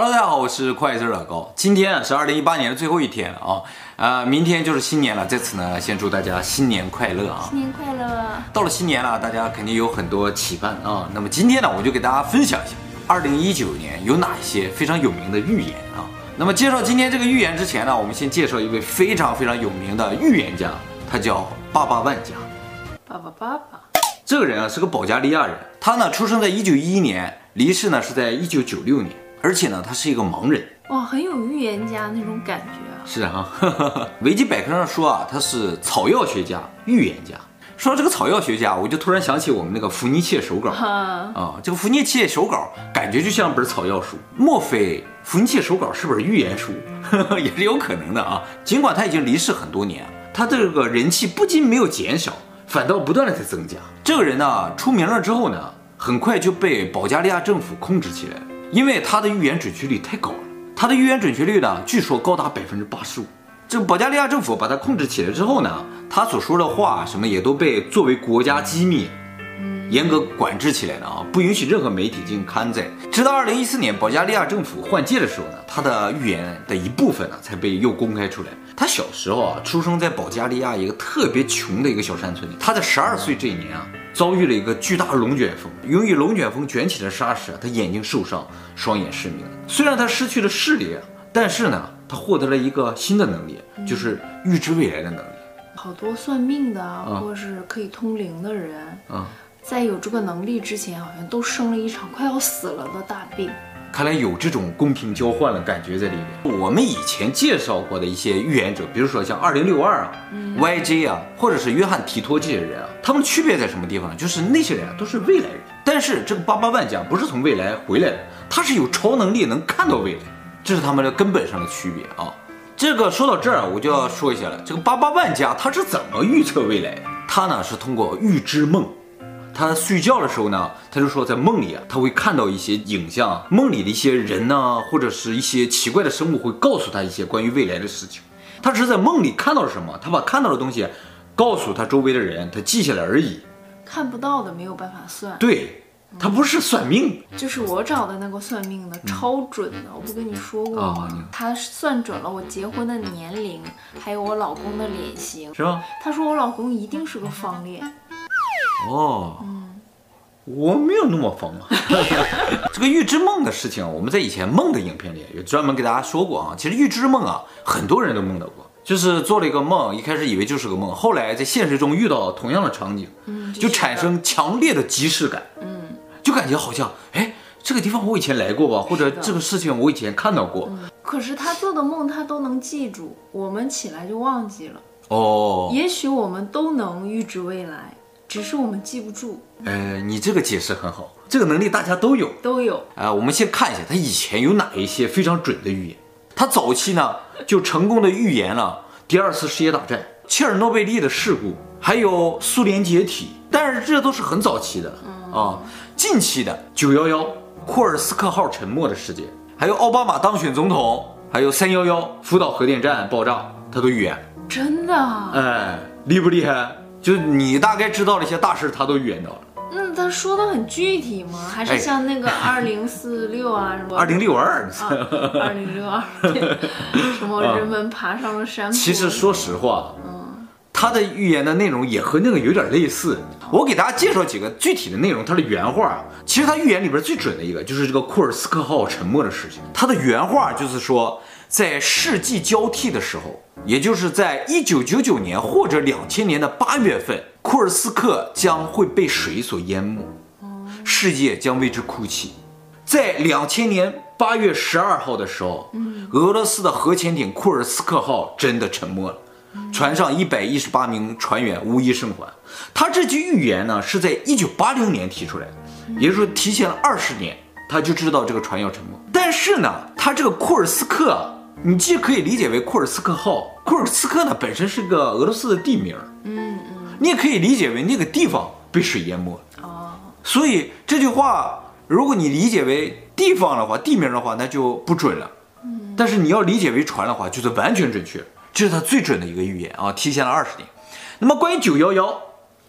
Hello，大家好，我是会计师老高。今天啊是二零一八年的最后一天了啊，呃，明天就是新年了。在此呢，先祝大家新年快乐啊！新年快乐！到了新年了，大家肯定有很多期盼啊。那么今天呢，我就给大家分享一下二零一九年有哪一些非常有名的预言啊。那么介绍今天这个预言之前呢，我们先介绍一位非常非常有名的预言家，他叫巴巴万加。巴巴巴巴，这个人啊是个保加利亚人，他呢出生在一九一一年，离世呢是在一九九六年。而且呢，他是一个盲人，哇，很有预言家那种感觉啊。是啊，维基百科上说啊，他是草药学家、预言家。说到这个草药学家，我就突然想起我们那个伏尼切手稿啊，这个伏尼切手稿感觉就像本草药书。莫非伏尼切手稿是本预言书？也是有可能的啊。尽管他已经离世很多年，他这个人气不仅没有减少，反倒不断的在增加。这个人呢，出名了之后呢，很快就被保加利亚政府控制起来了。因为他的预言准确率太高了，他的预言准确率呢，据说高达百分之八十五。这个保加利亚政府把他控制起来之后呢，他所说的话什么也都被作为国家机密，严格管制起来了啊，不允许任何媒体进行刊载。直到二零一四年保加利亚政府换届的时候呢，他的预言的一部分呢才被又公开出来。他小时候啊，出生在保加利亚一个特别穷的一个小山村里。他在十二岁这一年啊。遭遇了一个巨大的龙卷风，由于龙卷风卷起的沙石，他眼睛受伤，双眼失明。虽然他失去了视力，但是呢，他获得了一个新的能力，就是预知未来的能力。好多算命的，或是可以通灵的人，啊，在有这个能力之前，好像都生了一场快要死了的大病。看来有这种公平交换的感觉在里面。我们以前介绍过的一些预言者，比如说像二零六二啊、嗯、YJ 啊，或者是约翰提托这些人啊，他们区别在什么地方呢？就是那些人啊都是未来人，但是这个巴巴万加不是从未来回来的，他是有超能力能看到未来，这是他们的根本上的区别啊。这个说到这儿，我就要说一下了，这个巴巴万加他是怎么预测未来的？他呢是通过预知梦。他睡觉的时候呢，他就说在梦里啊，他会看到一些影像，梦里的一些人呢，或者是一些奇怪的生物会告诉他一些关于未来的事情。他只是在梦里看到了什么，他把看到的东西告诉他周围的人，他记下来而已。看不到的没有办法算。对，他不是算命，就是我找的那个算命的超准的，我不跟你说过吗？他算准了我结婚的年龄，还有我老公的脸型，是吧？他说我老公一定是个方脸。哦，嗯，我没有那么疯啊。这个预知梦的事情，我们在以前梦的影片里也专门给大家说过啊。其实预知梦啊，很多人都梦到过，就是做了一个梦，一开始以为就是个梦，后来在现实中遇到同样的场景，嗯，就产生强烈的即视感，嗯，就感觉好像，哎，这个地方我以前来过吧，或者这个事情我以前看到过。嗯，可是他做的梦他都能记住，我们起来就忘记了。哦，也许我们都能预知未来。只是我们记不住。呃，你这个解释很好，这个能力大家都有，都有。啊、呃，我们先看一下他以前有哪一些非常准的预言。他早期呢就成功的预言了第二次世界大战、切尔诺贝利的事故，还有苏联解体。但是这都是很早期的啊。近期的九幺幺、库尔斯克号沉没的事件，还有奥巴马当选总统，还有三幺幺福岛核电站爆炸，他都预言。真的？哎，厉不厉害？就你大概知道了一些大事，他都预言到了。那他说的很具体吗？还是像那个二零四六啊 什么？二零六二。二零六二。什么人们爬上了山坡？其实说实话，嗯，他的预言的内容也和那个有点类似。我给大家介绍几个具体的内容，他的原话。其实他预言里边最准的一个就是这个库尔斯克号沉没的事情。他的原话就是说。在世纪交替的时候，也就是在一九九九年或者两千年的八月份，库尔斯克将会被水所淹没，世界将为之哭泣。在两千年八月十二号的时候，俄罗斯的核潜艇库尔斯克号真的沉没了，船上一百一十八名船员无一生还。他这句预言呢，是在一九八零年提出来的，也就是说提前了二十年，他就知道这个船要沉没。但是呢，他这个库尔斯克。你既可以理解为库尔斯克号，库尔斯克呢本身是个俄罗斯的地名，嗯嗯，你也可以理解为那个地方被水淹没了，哦，所以这句话如果你理解为地方的话，地名的话，那就不准了，嗯，但是你要理解为船的话，就是完全准确，这是他最准的一个预言啊，提前了二十年。那么关于九幺幺，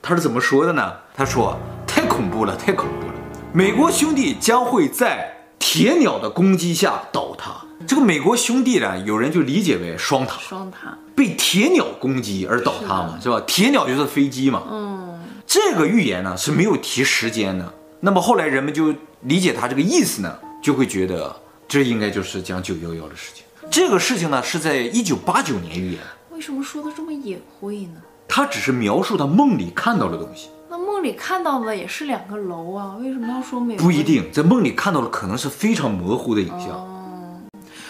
他是怎么说的呢？他说太恐怖了，太恐怖了，美国兄弟将会在。铁鸟的攻击下倒塌。这个美国兄弟呢，有人就理解为双塔，双塔被铁鸟攻击而倒塌嘛，是，吧？铁鸟就是飞机嘛。嗯，这个预言呢是没有提时间的。那么后来人们就理解他这个意思呢，就会觉得这应该就是讲九幺幺的事情。这个事情呢是在一九八九年预言。为什么说的这么隐晦呢？他只是描述他梦里看到的东西。那梦里看到的也是两个楼啊，为什么要说美？不一定，在梦里看到的可能是非常模糊的影像。哦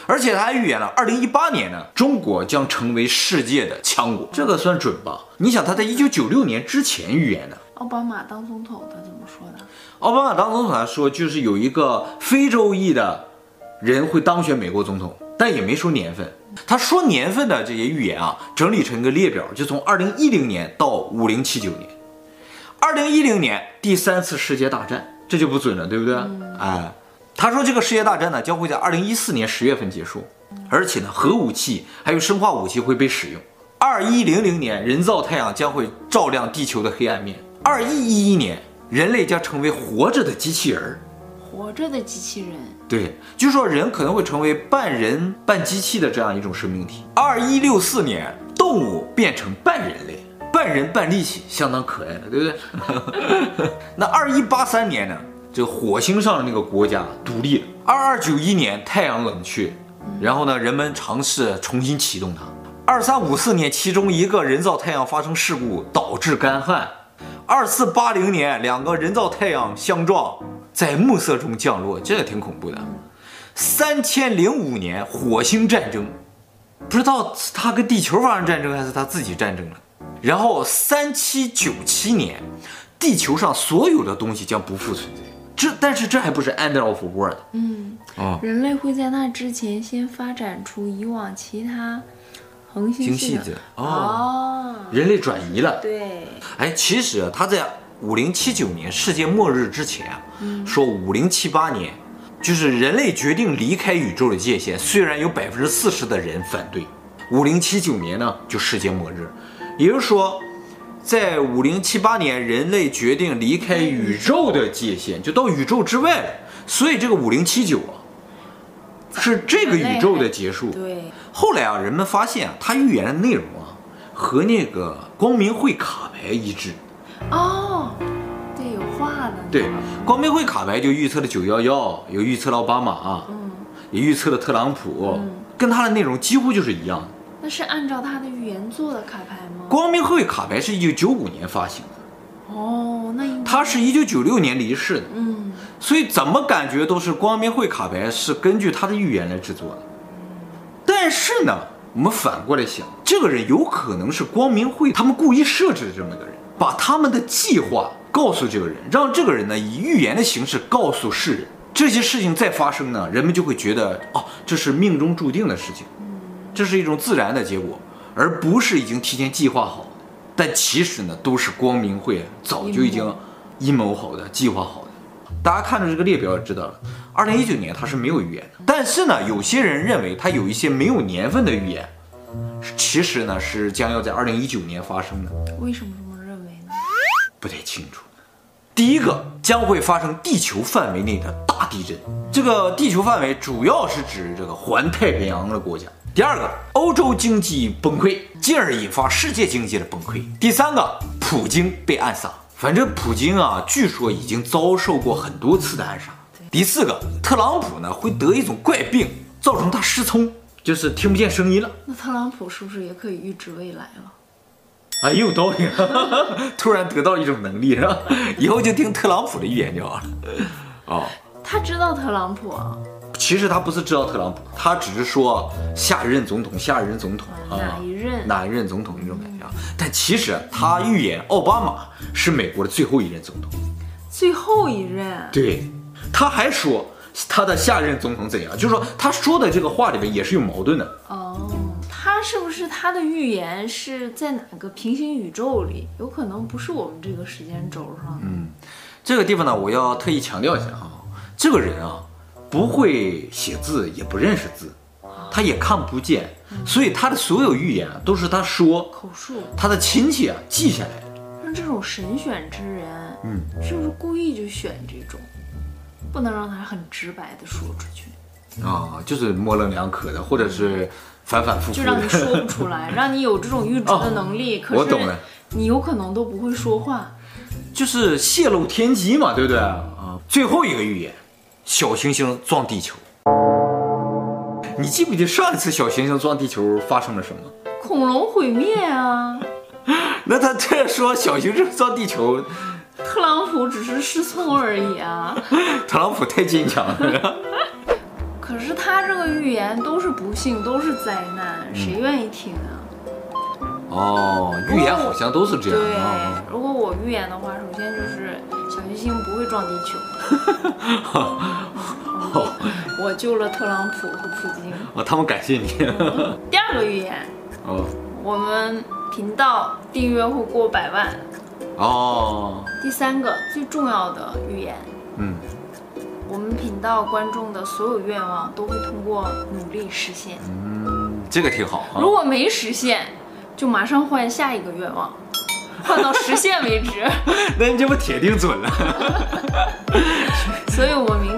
而且他还预言了，二零一八年呢，中国将成为世界的强国，这个算准吧？你想他在一九九六年之前预言的。奥巴马当总统，他怎么说的？奥巴马当总统，他说就是有一个非洲裔的人会当选美国总统，但也没说年份。他说年份的这些预言啊，整理成一个列表，就从二零一零年到五零七九年。二零一零年第三次世界大战，这就不准了，对不对？嗯、哎。他说，这个世界大战呢将会在二零一四年十月份结束，而且呢，核武器还有生化武器会被使用。二一零零年，人造太阳将会照亮地球的黑暗面。二一一一年，人类将成为活着的机器人。活着的机器人？对，就是说人可能会成为半人半机器的这样一种生命体。二一六四年，动物变成半人类，半人半力气，相当可爱的，对不对？那二一八三年呢？这个火星上的那个国家独立了。二二九一年太阳冷却，然后呢，人们尝试重新启动它。二三五四年，其中一个人造太阳发生事故，导致干旱。二四八零年，两个人造太阳相撞，在暮色中降落，这个挺恐怖的。三千零五年，火星战争，不知道他跟地球发生战争还是他自己战争了。然后三七九七年，地球上所有的东西将不复存在。这但是这还不是 end of world。嗯，哦，人类会在那之前先发展出以往其他恒星系的哦，哦，人类转移了。对，哎，其实他在五零七九年世界末日之前啊，嗯、说五零七八年就是人类决定离开宇宙的界限，虽然有百分之四十的人反对，五零七九年呢就世界末日，也就是说。在五零七八年，人类决定离开宇宙的界限，就到宇宙之外了。所以这个五零七九啊，是这个宇宙的结束。对。后来啊，人们发现啊，他预言的内容啊，和那个光明会卡牌一致。哦。对，光明会卡牌就预测了九幺幺，有预测了奥巴马，嗯，也预测了特朗普，嗯，跟他的内容几乎就是一样的。那是按照他的预言做的卡牌吗？光明会卡牌是一九九五年发行的。哦，那应该他是一九九六年离世的。嗯，所以怎么感觉都是光明会卡牌是根据他的预言来制作的。但是呢，我们反过来想，这个人有可能是光明会他们故意设置的这么一个人，把他们的计划告诉这个人，让这个人呢以预言的形式告诉世人，这些事情再发生呢，人们就会觉得哦，这是命中注定的事情。这是一种自然的结果，而不是已经提前计划好的。但其实呢，都是光明会早就已经阴谋好的、计划好的。大家看着这个列表也知道了，二零一九年它是没有预言的。但是呢，有些人认为它有一些没有年份的预言，其实呢是将要在二零一九年发生的。为什么？不太清楚。第一个将会发生地球范围内的大地震，这个地球范围主要是指这个环太平洋的国家。第二个，欧洲经济崩溃，进而引发世界经济的崩溃。第三个，普京被暗杀。反正普京啊，据说已经遭受过很多次的暗杀。第四个，特朗普呢会得一种怪病，造成他失聪，就是听不见声音了。那特朗普是不是也可以预知未来了？啊，也有道理，突然得到一种能力是吧？以后就听特朗普的预言就好了。哦，他知道特朗普啊。其实他不是知道特朗普，他只是说下一任总统，下一任总统啊，哪一任哪一任总统那种感觉。但其实他预言奥巴马是美国的最后一任总统，最后一任。对，他还说他的下一任总统怎样，就是说他说的这个话里面也是有矛盾的。哦，他是不是他的预言是在哪个平行宇宙里？有可能不是我们这个时间轴上。嗯，这个地方呢，我要特意强调一下啊，这个人啊。不会写字，也不认识字，他也看不见，所以他的所有预言啊，都是他说口述，他的亲戚啊记下来的。像这种神选之人，嗯，是不是故意就选这种？不能让他很直白的说出去。啊，就是模棱两可的，或者是反反复复，就让你说不出来，让你有这种预知的能力。哦、我懂了，你有可能都不会说话，就是泄露天机嘛，对不对啊？最后一个预言，小行星撞地球。你记不记得上一次小行星撞地球发生了什么？恐龙毁灭啊！那他这说小行星撞地球，特朗普只是失聪而已啊！特朗普太坚强了。可是他这个预言都是不幸，都是灾难，谁愿意听啊？哦，预言好像都是这样。对，如果我预言的话，首先就是小行星不会撞地球。我救了特朗普和普京。哦，他们感谢你。第二个预言。哦。我们频道订阅户过百万。哦。第三个最重要的预言。嗯。我们频道观众的所有愿望都会通过努力实现。嗯，这个挺好啊。如果没实现，就马上换下一个愿望，换到实现为止。那你这不铁定准了。所以我们明